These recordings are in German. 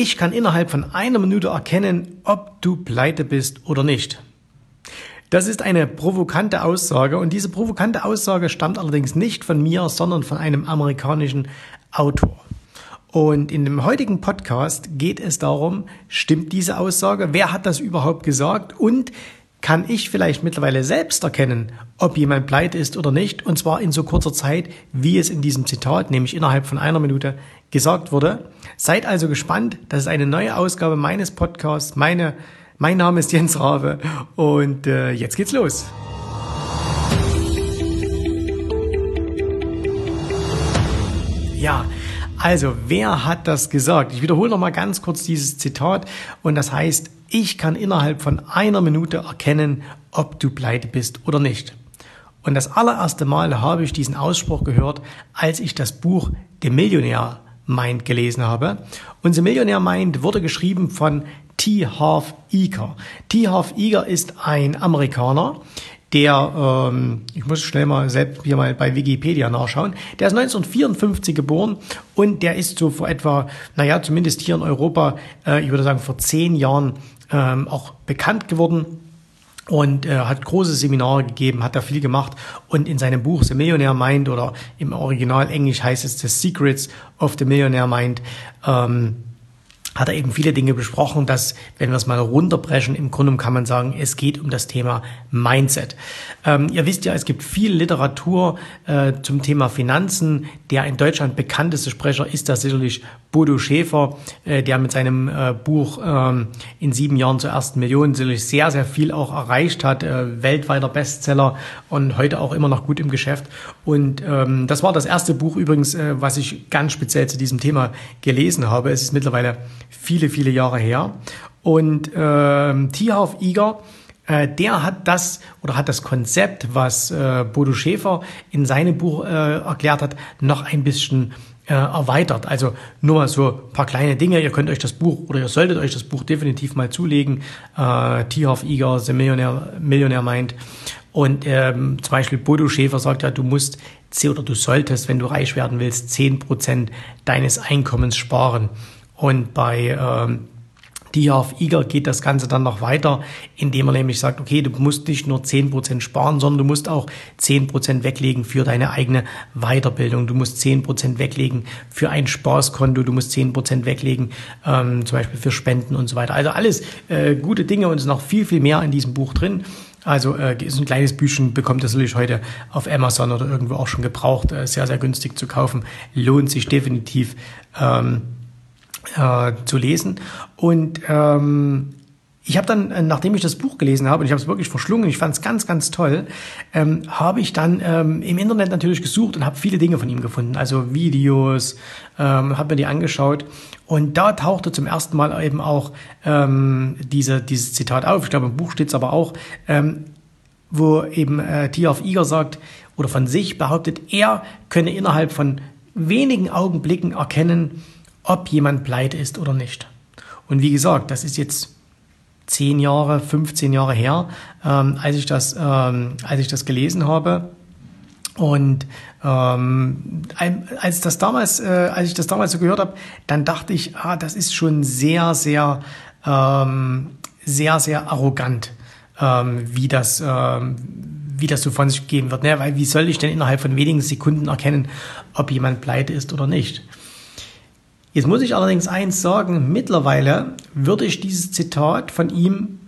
Ich kann innerhalb von einer Minute erkennen, ob du pleite bist oder nicht. Das ist eine provokante Aussage und diese provokante Aussage stammt allerdings nicht von mir, sondern von einem amerikanischen Autor. Und in dem heutigen Podcast geht es darum, stimmt diese Aussage? Wer hat das überhaupt gesagt? Und kann ich vielleicht mittlerweile selbst erkennen, ob jemand pleite ist oder nicht, und zwar in so kurzer Zeit, wie es in diesem Zitat, nämlich innerhalb von einer Minute, gesagt wurde. Seid also gespannt, das ist eine neue Ausgabe meines Podcasts. Meine, mein Name ist Jens Rabe und äh, jetzt geht's los. Ja, also, wer hat das gesagt? Ich wiederhole noch mal ganz kurz dieses Zitat und das heißt, ich kann innerhalb von einer Minute erkennen, ob du pleite bist oder nicht. Und das allererste Mal habe ich diesen Ausspruch gehört, als ich das Buch The Millionär Mind gelesen habe. Und The Millionär Mind wurde geschrieben von T. Harv Eker. T. Harv Eker ist ein Amerikaner, der, ähm, ich muss schnell mal selbst hier mal bei Wikipedia nachschauen, der ist 1954 geboren und der ist so vor etwa, naja, zumindest hier in Europa, äh, ich würde sagen vor zehn Jahren ähm, auch bekannt geworden und äh, hat große Seminare gegeben, hat da viel gemacht und in seinem Buch The Millionaire Mind oder im Original Englisch heißt es The Secrets of the Millionaire Mind, ähm, hat er eben viele Dinge besprochen, dass, wenn wir es mal runterbrechen, im Grunde kann man sagen, es geht um das Thema Mindset. Ähm, ihr wisst ja, es gibt viel Literatur äh, zum Thema Finanzen. Der in Deutschland bekannteste Sprecher ist da sicherlich Bodo Schäfer, äh, der mit seinem äh, Buch ähm, in sieben Jahren zur ersten Million sicherlich sehr, sehr viel auch erreicht hat. Äh, weltweiter Bestseller und heute auch immer noch gut im Geschäft. Und ähm, das war das erste Buch übrigens, äh, was ich ganz speziell zu diesem Thema gelesen habe. Es ist mittlerweile viele, viele Jahre her. Und ähm, Tierhoff Iger, äh, der hat das oder hat das Konzept, was äh, Bodo Schäfer in seinem Buch äh, erklärt hat, noch ein bisschen äh, erweitert. Also nur mal so ein paar kleine Dinge. Ihr könnt euch das Buch oder ihr solltet euch das Buch definitiv mal zulegen. Äh, Tierhoff Iger, The Millionaire, Millionaire Mind. Und ähm, zum Beispiel Bodo Schäfer sagt ja, du musst oder du solltest, wenn du reich werden willst, zehn Prozent deines Einkommens sparen. Und bei ähm, die auf Iger geht das Ganze dann noch weiter, indem er nämlich sagt, okay, du musst nicht nur zehn Prozent sparen, sondern du musst auch zehn Prozent weglegen für deine eigene Weiterbildung. Du musst zehn Prozent weglegen für ein Spaßkonto, du musst zehn Prozent weglegen, ähm, zum Beispiel für Spenden und so weiter. Also alles äh, gute Dinge und es ist noch viel, viel mehr in diesem Buch drin. Also äh, ist ein kleines Büchchen, bekommt das natürlich heute auf Amazon oder irgendwo auch schon gebraucht, äh, sehr, sehr günstig zu kaufen. Lohnt sich definitiv. Ähm, äh, zu lesen. Und ähm, ich habe dann, äh, nachdem ich das Buch gelesen habe, und ich habe es wirklich verschlungen, ich fand es ganz, ganz toll, ähm, habe ich dann ähm, im Internet natürlich gesucht und habe viele Dinge von ihm gefunden, also Videos, ähm, habe mir die angeschaut und da tauchte zum ersten Mal eben auch ähm, diese, dieses Zitat auf. Ich glaube, im Buch steht es aber auch, ähm, wo eben äh, Tiaf Iger sagt oder von sich behauptet, er könne innerhalb von wenigen Augenblicken erkennen, ob jemand pleite ist oder nicht. Und wie gesagt, das ist jetzt zehn Jahre, 15 Jahre her, ähm, als, ich das, ähm, als ich das gelesen habe. Und ähm, als, das damals, äh, als ich das damals so gehört habe, dann dachte ich, ah, das ist schon sehr, sehr, ähm, sehr, sehr arrogant, ähm, wie das, ähm, wie das so von sich geben wird. Ne? Weil wie soll ich denn innerhalb von wenigen Sekunden erkennen, ob jemand pleite ist oder nicht? Jetzt muss ich allerdings eins sagen, mittlerweile würde ich dieses Zitat von ihm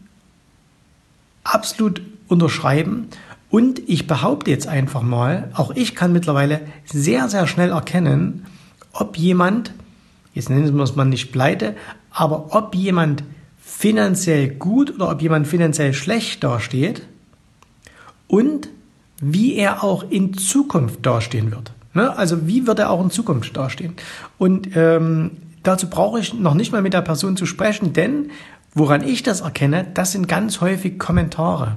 absolut unterschreiben und ich behaupte jetzt einfach mal, auch ich kann mittlerweile sehr, sehr schnell erkennen, ob jemand, jetzt nennen wir es mal nicht pleite, aber ob jemand finanziell gut oder ob jemand finanziell schlecht dasteht und wie er auch in Zukunft dastehen wird. Ne? Also wie wird er auch in Zukunft dastehen? Und ähm, dazu brauche ich noch nicht mal mit der Person zu sprechen, denn woran ich das erkenne, das sind ganz häufig Kommentare.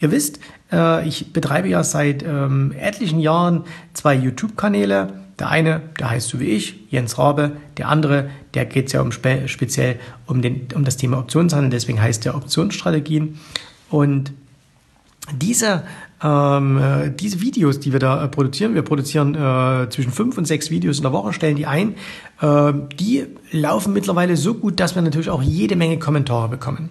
Ihr wisst, äh, ich betreibe ja seit ähm, etlichen Jahren zwei YouTube-Kanäle. Der eine, der heißt so wie ich, Jens Rabe. Der andere, der geht es ja um spe speziell um, den, um das Thema Optionshandel, deswegen heißt der Optionsstrategien. Und diese ähm, äh, diese Videos, die wir da äh, produzieren, wir produzieren äh, zwischen fünf und sechs Videos in der Woche, stellen die ein, äh, die laufen mittlerweile so gut, dass wir natürlich auch jede Menge Kommentare bekommen.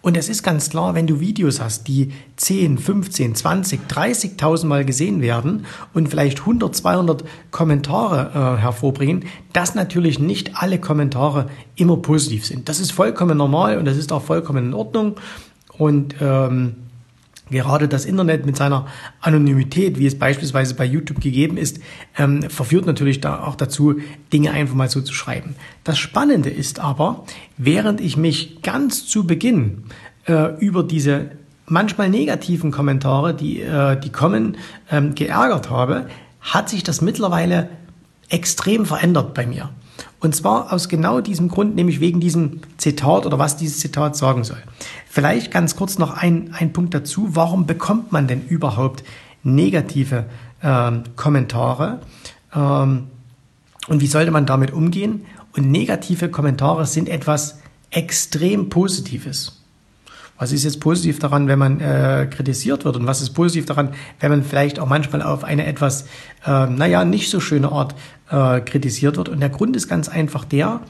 Und es ist ganz klar, wenn du Videos hast, die 10, 15, 20, 30.000 Mal gesehen werden und vielleicht 100, 200 Kommentare äh, hervorbringen, dass natürlich nicht alle Kommentare immer positiv sind. Das ist vollkommen normal und das ist auch vollkommen in Ordnung. Und ähm, Gerade das Internet mit seiner Anonymität, wie es beispielsweise bei YouTube gegeben ist, ähm, verführt natürlich da auch dazu, Dinge einfach mal so zu schreiben. Das Spannende ist aber, während ich mich ganz zu Beginn äh, über diese manchmal negativen Kommentare, die, äh, die kommen, ähm, geärgert habe, hat sich das mittlerweile extrem verändert bei mir. Und zwar aus genau diesem Grund, nämlich wegen diesem Zitat oder was dieses Zitat sagen soll. Vielleicht ganz kurz noch ein, ein Punkt dazu. Warum bekommt man denn überhaupt negative ähm, Kommentare? Ähm, und wie sollte man damit umgehen? Und negative Kommentare sind etwas extrem Positives. Was ist jetzt positiv daran, wenn man äh, kritisiert wird? Und was ist positiv daran, wenn man vielleicht auch manchmal auf eine etwas, äh, naja, nicht so schöne Art äh, kritisiert wird? Und der Grund ist ganz einfach der,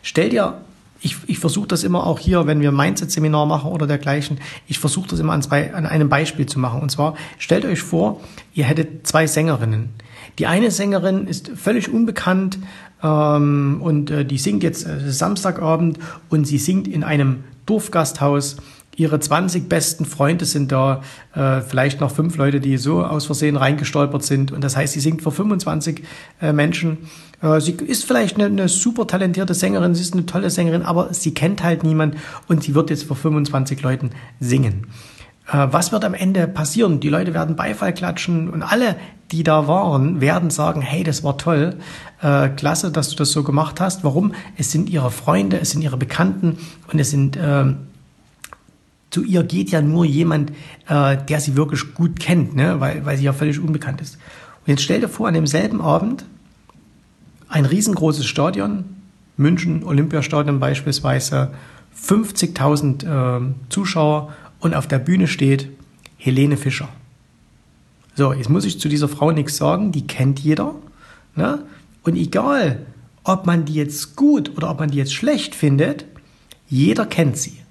stell dir ich, ich versuche das immer auch hier, wenn wir Mindset-Seminar machen oder dergleichen, ich versuche das immer an, zwei, an einem Beispiel zu machen. Und zwar, stellt euch vor, ihr hättet zwei Sängerinnen. Die eine Sängerin ist völlig unbekannt ähm, und äh, die singt jetzt äh, Samstagabend und sie singt in einem Dorfgasthaus ihre 20 besten Freunde sind da, äh, vielleicht noch fünf Leute, die so aus Versehen reingestolpert sind. Und das heißt, sie singt vor 25 äh, Menschen. Äh, sie ist vielleicht eine, eine, super talentierte Sängerin, sie ist eine tolle Sängerin, aber sie kennt halt niemand und sie wird jetzt vor 25 Leuten singen. Äh, was wird am Ende passieren? Die Leute werden Beifall klatschen und alle, die da waren, werden sagen, hey, das war toll, äh, klasse, dass du das so gemacht hast. Warum? Es sind ihre Freunde, es sind ihre Bekannten und es sind ähm, zu ihr geht ja nur jemand, äh, der sie wirklich gut kennt, ne? weil, weil sie ja völlig unbekannt ist. Und jetzt stell dir vor, an demselben Abend ein riesengroßes Stadion, München Olympiastadion beispielsweise, 50.000 äh, Zuschauer und auf der Bühne steht Helene Fischer. So, jetzt muss ich zu dieser Frau nichts sagen, die kennt jeder. Ne? Und egal, ob man die jetzt gut oder ob man die jetzt schlecht findet, jeder kennt sie.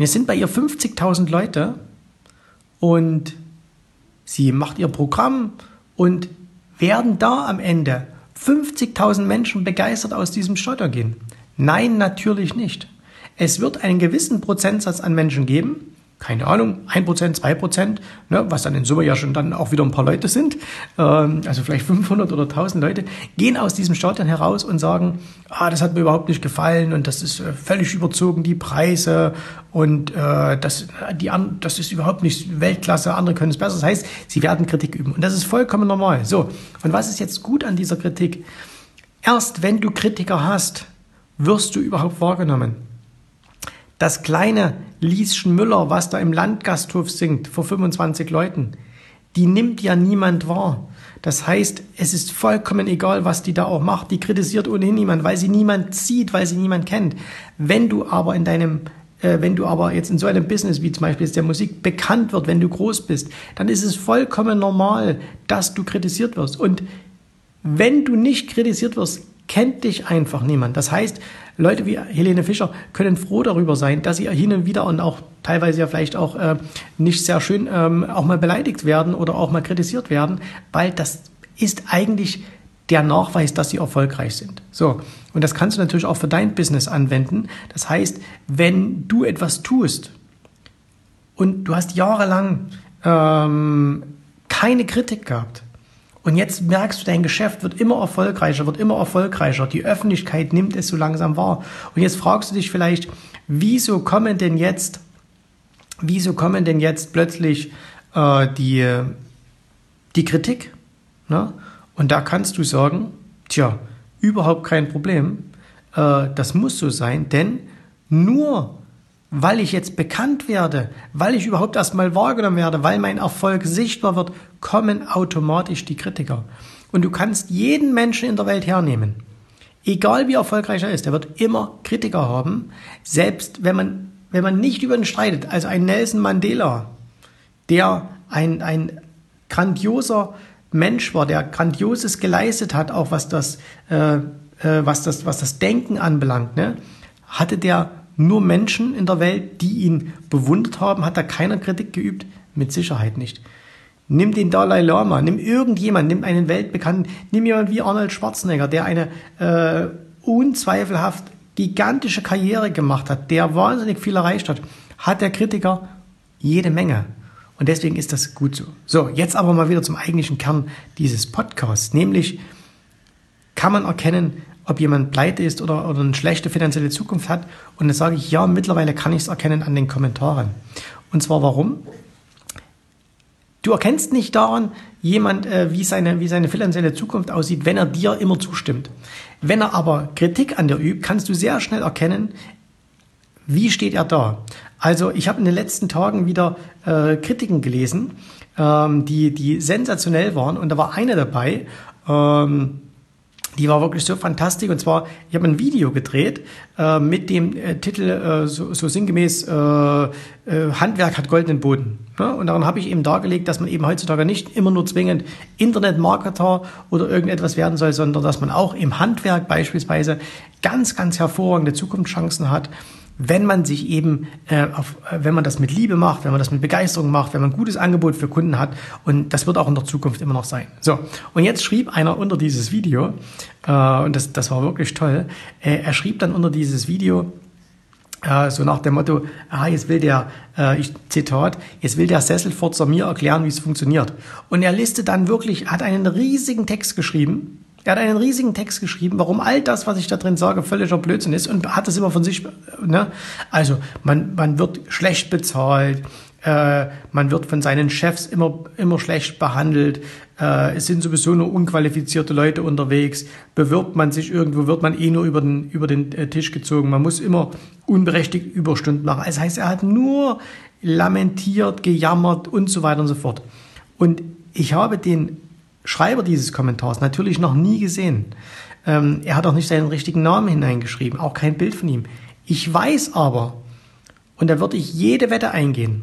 Und jetzt sind bei ihr 50.000 Leute und sie macht ihr Programm und werden da am Ende 50.000 Menschen begeistert aus diesem Stadion gehen? Nein, natürlich nicht. Es wird einen gewissen Prozentsatz an Menschen geben, keine Ahnung, 1%, 2%, ne, was dann in Summe ja schon dann auch wieder ein paar Leute sind, ähm, also vielleicht 500 oder 1000 Leute, gehen aus diesem Stadion heraus und sagen, ah, das hat mir überhaupt nicht gefallen und das ist äh, völlig überzogen, die Preise und äh, das, die, das ist überhaupt nicht Weltklasse, andere können es besser. Das heißt, sie werden Kritik üben und das ist vollkommen normal. So, und was ist jetzt gut an dieser Kritik? Erst wenn du Kritiker hast, wirst du überhaupt wahrgenommen. Das kleine Lieschen Müller, was da im Landgasthof singt, vor 25 Leuten, die nimmt ja niemand wahr. Das heißt, es ist vollkommen egal, was die da auch macht. Die kritisiert ohnehin niemand, weil sie niemand sieht, weil sie niemand kennt. Wenn du aber in deinem äh, wenn du aber jetzt in so einem Business wie zum Beispiel der Musik bekannt wird, wenn du groß bist, dann ist es vollkommen normal, dass du kritisiert wirst. Und wenn du nicht kritisiert wirst, kennt dich einfach niemand. Das heißt, Leute wie Helene Fischer können froh darüber sein, dass sie hin und wieder und auch teilweise ja vielleicht auch äh, nicht sehr schön ähm, auch mal beleidigt werden oder auch mal kritisiert werden, weil das ist eigentlich der Nachweis, dass sie erfolgreich sind. So. Und das kannst du natürlich auch für dein Business anwenden. Das heißt, wenn du etwas tust und du hast jahrelang ähm, keine Kritik gehabt, und jetzt merkst du, dein Geschäft wird immer erfolgreicher, wird immer erfolgreicher. Die Öffentlichkeit nimmt es so langsam wahr. Und jetzt fragst du dich vielleicht, wieso kommen denn jetzt, wieso kommen denn jetzt plötzlich äh, die, die Kritik? Ne? Und da kannst du sagen, tja, überhaupt kein Problem. Äh, das muss so sein, denn nur weil ich jetzt bekannt werde, weil ich überhaupt erstmal wahrgenommen werde, weil mein Erfolg sichtbar wird, kommen automatisch die Kritiker. Und du kannst jeden Menschen in der Welt hernehmen. Egal wie erfolgreich er ist, er wird immer Kritiker haben, selbst wenn man, wenn man nicht über ihn streitet. Also ein Nelson Mandela, der ein, ein grandioser Mensch war, der Grandioses geleistet hat, auch was das, äh, äh, was das, was das Denken anbelangt, ne? hatte der nur Menschen in der Welt, die ihn bewundert haben? Hat er keiner Kritik geübt? Mit Sicherheit nicht. Nimm den Dalai Lama, nimm irgendjemand, nimm einen weltbekannten, nimm jemand wie Arnold Schwarzenegger, der eine äh, unzweifelhaft gigantische Karriere gemacht hat, der wahnsinnig viel erreicht hat, hat der Kritiker jede Menge. Und deswegen ist das gut so. So, jetzt aber mal wieder zum eigentlichen Kern dieses Podcasts, nämlich kann man erkennen, ob jemand pleite ist oder, oder eine schlechte finanzielle Zukunft hat. Und da sage ich, ja, mittlerweile kann ich es erkennen an den Kommentaren. Und zwar warum? Du erkennst nicht daran, jemand, äh, wie, seine, wie seine finanzielle Zukunft aussieht, wenn er dir immer zustimmt. Wenn er aber Kritik an dir übt, kannst du sehr schnell erkennen, wie steht er da. Also ich habe in den letzten Tagen wieder äh, Kritiken gelesen, ähm, die, die sensationell waren. Und da war eine dabei, ähm, die war wirklich so fantastisch. Und zwar, ich habe ein Video gedreht äh, mit dem äh, Titel äh, so, so sinngemäß äh, äh, Handwerk hat goldenen Boden. Ne? Und daran habe ich eben dargelegt, dass man eben heutzutage nicht immer nur zwingend Internetmarketer oder irgendetwas werden soll, sondern dass man auch im Handwerk beispielsweise ganz, ganz hervorragende Zukunftschancen hat wenn man sich eben, äh, auf, äh, wenn man das mit Liebe macht, wenn man das mit Begeisterung macht, wenn man ein gutes Angebot für Kunden hat und das wird auch in der Zukunft immer noch sein. So, und jetzt schrieb einer unter dieses Video, äh, und das, das war wirklich toll, äh, er schrieb dann unter dieses Video, äh, so nach dem Motto, ah, jetzt will der, äh, ich Zitat, jetzt will der Sesselfurzer mir erklären, wie es funktioniert. Und er listet dann wirklich, hat einen riesigen Text geschrieben, er hat einen riesigen Text geschrieben, warum all das, was ich da drin sage, völliger Blödsinn ist und hat das immer von sich. Ne? Also man, man wird schlecht bezahlt, äh, man wird von seinen Chefs immer, immer schlecht behandelt, äh, es sind sowieso nur unqualifizierte Leute unterwegs, bewirbt man sich irgendwo, wird man eh nur über den, über den äh, Tisch gezogen, man muss immer unberechtigt Überstunden machen. Das heißt, er hat nur lamentiert, gejammert und so weiter und so fort. Und ich habe den Schreiber dieses Kommentars natürlich noch nie gesehen. Ähm, er hat auch nicht seinen richtigen Namen hineingeschrieben, auch kein Bild von ihm. Ich weiß aber, und da würde ich jede Wette eingehen,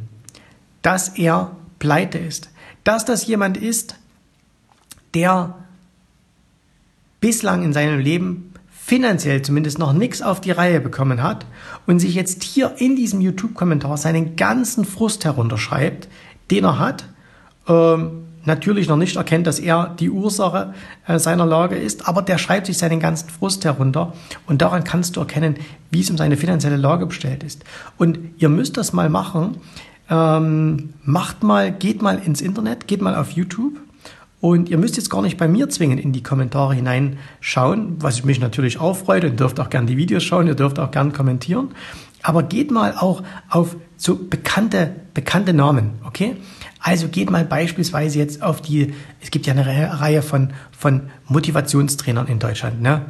dass er pleite ist. Dass das jemand ist, der bislang in seinem Leben finanziell zumindest noch nichts auf die Reihe bekommen hat und sich jetzt hier in diesem YouTube-Kommentar seinen ganzen Frust herunterschreibt, den er hat, ähm, natürlich noch nicht erkennt, dass er die Ursache äh, seiner Lage ist, aber der schreibt sich seinen ganzen Frust herunter und daran kannst du erkennen, wie es um seine finanzielle Lage bestellt ist. Und ihr müsst das mal machen. Ähm, macht mal, geht mal ins Internet, geht mal auf YouTube und ihr müsst jetzt gar nicht bei mir zwingen in die Kommentare hineinschauen, was mich natürlich auch freut. Ihr dürft auch gern die Videos schauen, ihr dürft auch gern kommentieren. Aber geht mal auch auf so bekannte, bekannte Namen, okay? Also geht mal beispielsweise jetzt auf die, es gibt ja eine Reihe von, von Motivationstrainern in Deutschland, ne?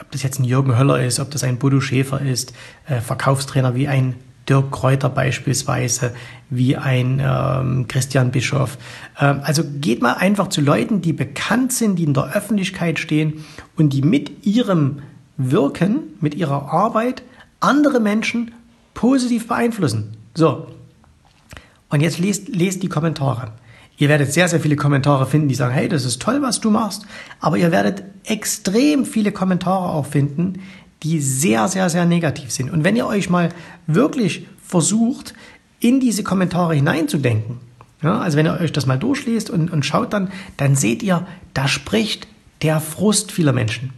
Ob das jetzt ein Jürgen Höller ist, ob das ein Bodo Schäfer ist, äh, Verkaufstrainer wie ein Dirk Kräuter beispielsweise, wie ein ähm, Christian Bischoff. Ähm, also geht mal einfach zu Leuten, die bekannt sind, die in der Öffentlichkeit stehen und die mit ihrem Wirken, mit ihrer Arbeit andere Menschen positiv beeinflussen. So, und jetzt lest, lest die Kommentare. Ihr werdet sehr, sehr viele Kommentare finden, die sagen, hey, das ist toll, was du machst. Aber ihr werdet extrem viele Kommentare auch finden, die sehr, sehr, sehr negativ sind. Und wenn ihr euch mal wirklich versucht, in diese Kommentare hineinzudenken, ja, also wenn ihr euch das mal durchlest und, und schaut dann, dann seht ihr, da spricht der Frust vieler Menschen.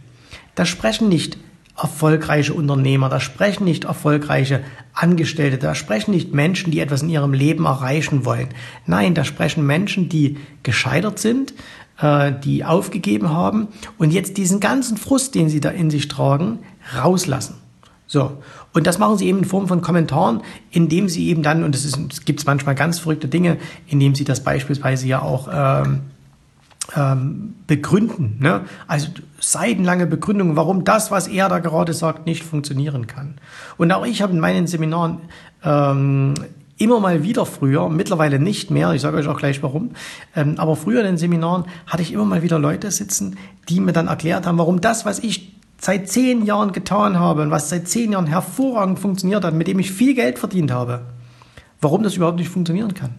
Da sprechen nicht erfolgreiche Unternehmer, da sprechen nicht erfolgreiche Angestellte, da sprechen nicht Menschen, die etwas in ihrem Leben erreichen wollen. Nein, da sprechen Menschen, die gescheitert sind, äh, die aufgegeben haben und jetzt diesen ganzen Frust, den sie da in sich tragen, rauslassen. So. Und das machen sie eben in Form von Kommentaren, indem sie eben dann, und es, gibt manchmal ganz verrückte Dinge, indem sie das beispielsweise ja auch ähm, ähm, begründen. Ne? Also seitenlange Begründungen, warum das, was er da gerade sagt, nicht funktionieren kann. Und auch ich habe in meinen Seminaren ähm, immer mal wieder früher, mittlerweile nicht mehr, ich sage euch auch gleich warum, ähm, aber früher in den Seminaren hatte ich immer mal wieder Leute sitzen, die mir dann erklärt haben, warum das, was ich seit zehn Jahren getan habe und was seit zehn Jahren hervorragend funktioniert hat, mit dem ich viel Geld verdient habe, warum das überhaupt nicht funktionieren kann.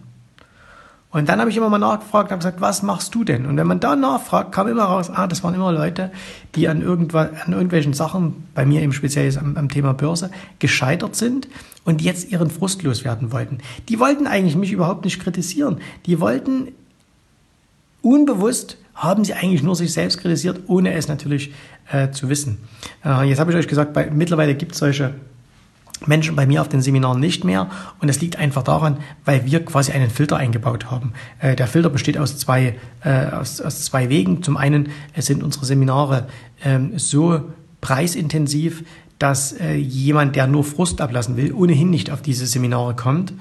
Und dann habe ich immer mal nachgefragt, habe gesagt, was machst du denn? Und wenn man da nachfragt, kam immer raus, ah, das waren immer Leute, die an, irgendwas, an irgendwelchen Sachen, bei mir eben speziell am, am Thema Börse, gescheitert sind und jetzt ihren Frust loswerden wollten. Die wollten eigentlich mich überhaupt nicht kritisieren. Die wollten unbewusst haben sie eigentlich nur sich selbst kritisiert, ohne es natürlich äh, zu wissen. Äh, jetzt habe ich euch gesagt, bei, mittlerweile gibt es solche Menschen bei mir auf den Seminaren nicht mehr. Und es liegt einfach daran, weil wir quasi einen Filter eingebaut haben. Äh, der Filter besteht aus zwei, äh, aus, aus zwei Wegen. Zum einen sind unsere Seminare ähm, so preisintensiv, dass äh, jemand, der nur Frust ablassen will, ohnehin nicht auf diese Seminare kommt,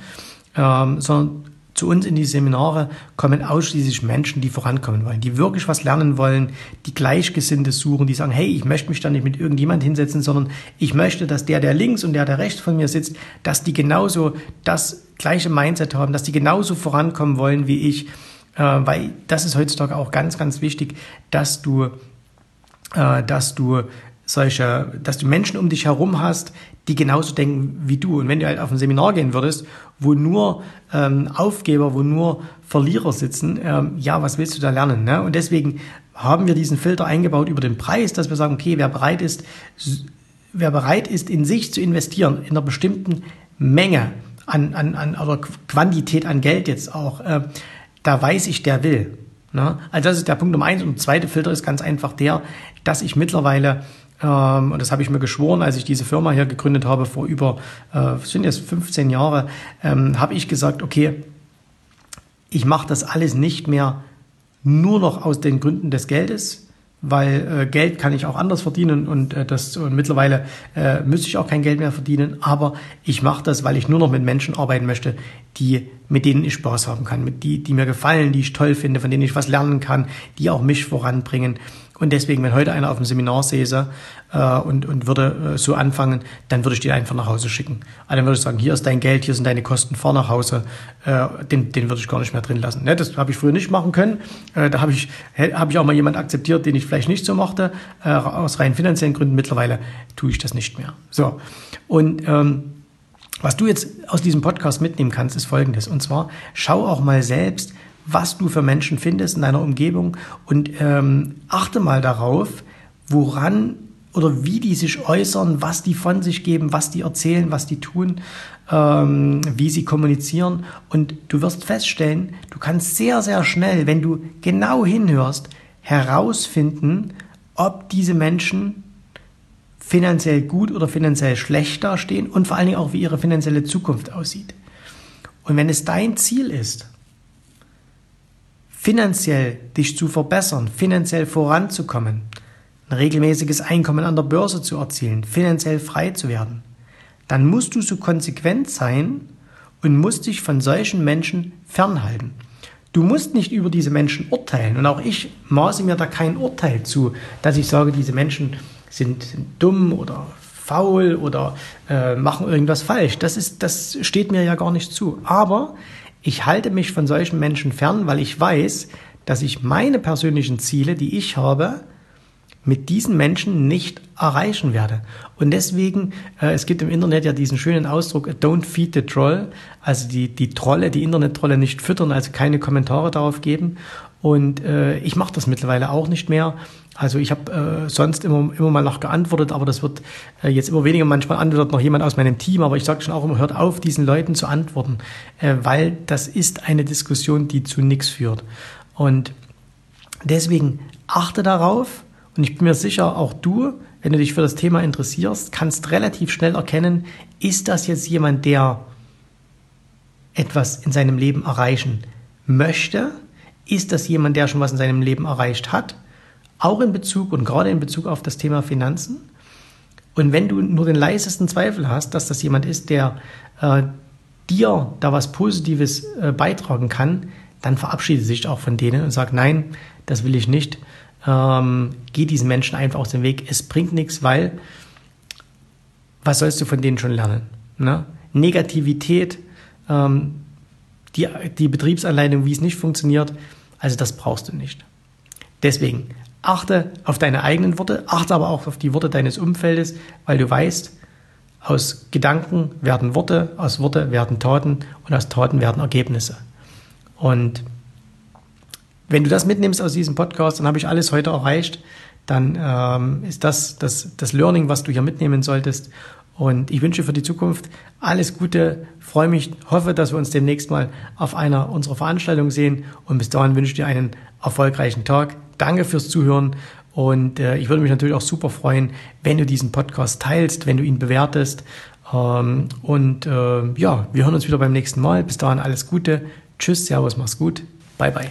ähm, sondern zu uns in die Seminare kommen ausschließlich Menschen, die vorankommen wollen, die wirklich was lernen wollen, die Gleichgesinnte suchen, die sagen, hey, ich möchte mich da nicht mit irgendjemand hinsetzen, sondern ich möchte, dass der, der links und der, der rechts von mir sitzt, dass die genauso das gleiche Mindset haben, dass die genauso vorankommen wollen wie ich, äh, weil das ist heutzutage auch ganz, ganz wichtig, dass du, äh, dass du solche, dass du Menschen um dich herum hast, die genauso denken wie du. Und wenn du halt auf ein Seminar gehen würdest, wo nur ähm, Aufgeber, wo nur Verlierer sitzen, ähm, ja, was willst du da lernen? Ne? Und deswegen haben wir diesen Filter eingebaut über den Preis, dass wir sagen, okay, wer bereit ist, wer bereit ist, in sich zu investieren, in einer bestimmten Menge an, an, an oder Quantität an Geld jetzt auch, äh, da weiß ich, der will. Ne? Also das ist der Punkt Nummer eins. Und der zweite Filter ist ganz einfach der, dass ich mittlerweile und das habe ich mir geschworen, als ich diese Firma hier gegründet habe, vor über, äh, sind jetzt 15 Jahre, ähm, habe ich gesagt, okay, ich mache das alles nicht mehr nur noch aus den Gründen des Geldes, weil äh, Geld kann ich auch anders verdienen und äh, das und mittlerweile äh, müsste ich auch kein Geld mehr verdienen, aber ich mache das, weil ich nur noch mit Menschen arbeiten möchte, die mit denen ich Spaß haben kann, mit die die mir gefallen, die ich toll finde, von denen ich was lernen kann, die auch mich voranbringen und deswegen, wenn heute einer auf dem Seminar säße äh, und, und würde äh, so anfangen, dann würde ich den einfach nach Hause schicken. Also dann würde ich sagen, hier ist dein Geld, hier sind deine Kosten, fahr nach Hause. Äh, den, den würde ich gar nicht mehr drin lassen. Ne? Das habe ich früher nicht machen können. Äh, da habe ich, hab ich auch mal jemand akzeptiert, den ich vielleicht nicht so mochte, äh, aus rein finanziellen Gründen. Mittlerweile tue ich das nicht mehr. So. Und ähm, was du jetzt aus diesem Podcast mitnehmen kannst, ist folgendes. Und zwar, schau auch mal selbst, was du für Menschen findest in deiner Umgebung und ähm, achte mal darauf, woran oder wie die sich äußern, was die von sich geben, was die erzählen, was die tun, ähm, wie sie kommunizieren. Und du wirst feststellen, du kannst sehr, sehr schnell, wenn du genau hinhörst, herausfinden, ob diese Menschen finanziell gut oder finanziell schlecht dastehen und vor allen Dingen auch, wie ihre finanzielle Zukunft aussieht. Und wenn es dein Ziel ist, finanziell dich zu verbessern, finanziell voranzukommen, ein regelmäßiges Einkommen an der Börse zu erzielen, finanziell frei zu werden, dann musst du so konsequent sein und musst dich von solchen Menschen fernhalten. Du musst nicht über diese Menschen urteilen. Und auch ich maße mir da kein Urteil zu, dass ich sage, diese Menschen sind, sind dumm oder faul oder äh, machen irgendwas falsch. Das, ist, das steht mir ja gar nicht zu. Aber ich halte mich von solchen Menschen fern, weil ich weiß, dass ich meine persönlichen Ziele, die ich habe, mit diesen Menschen nicht erreichen werde. Und deswegen, äh, es gibt im Internet ja diesen schönen Ausdruck, don't feed the troll, also die, die Trolle, die Internet-Trolle nicht füttern, also keine Kommentare darauf geben. Und äh, ich mache das mittlerweile auch nicht mehr. Also ich habe äh, sonst immer, immer mal noch geantwortet, aber das wird äh, jetzt immer weniger. Manchmal antwortet noch jemand aus meinem Team, aber ich sage schon auch immer, hört auf, diesen Leuten zu antworten, äh, weil das ist eine Diskussion, die zu nichts führt. Und deswegen achte darauf und ich bin mir sicher, auch du, wenn du dich für das Thema interessierst, kannst relativ schnell erkennen, ist das jetzt jemand, der etwas in seinem Leben erreichen möchte? Ist das jemand, der schon was in seinem Leben erreicht hat? auch in Bezug und gerade in Bezug auf das Thema Finanzen. Und wenn du nur den leisesten Zweifel hast, dass das jemand ist, der äh, dir da was Positives äh, beitragen kann, dann verabschiede sich auch von denen und sag, nein, das will ich nicht. Ähm, geh diesen Menschen einfach aus dem Weg. Es bringt nichts, weil was sollst du von denen schon lernen? Ne? Negativität, ähm, die, die Betriebsanleitung, wie es nicht funktioniert, also das brauchst du nicht. Deswegen Achte auf deine eigenen Worte, achte aber auch auf die Worte deines Umfeldes, weil du weißt, aus Gedanken werden Worte, aus Worte werden Taten und aus Taten werden Ergebnisse. Und wenn du das mitnimmst aus diesem Podcast, dann habe ich alles heute erreicht. Dann ähm, ist das, das das Learning, was du hier mitnehmen solltest. Und ich wünsche für die Zukunft alles Gute, freue mich, hoffe, dass wir uns demnächst mal auf einer unserer Veranstaltungen sehen. Und bis dahin wünsche ich dir einen erfolgreichen Tag. Danke fürs Zuhören. Und äh, ich würde mich natürlich auch super freuen, wenn du diesen Podcast teilst, wenn du ihn bewertest. Ähm, und äh, ja, wir hören uns wieder beim nächsten Mal. Bis dahin alles Gute. Tschüss, Servus, mach's gut. Bye, bye.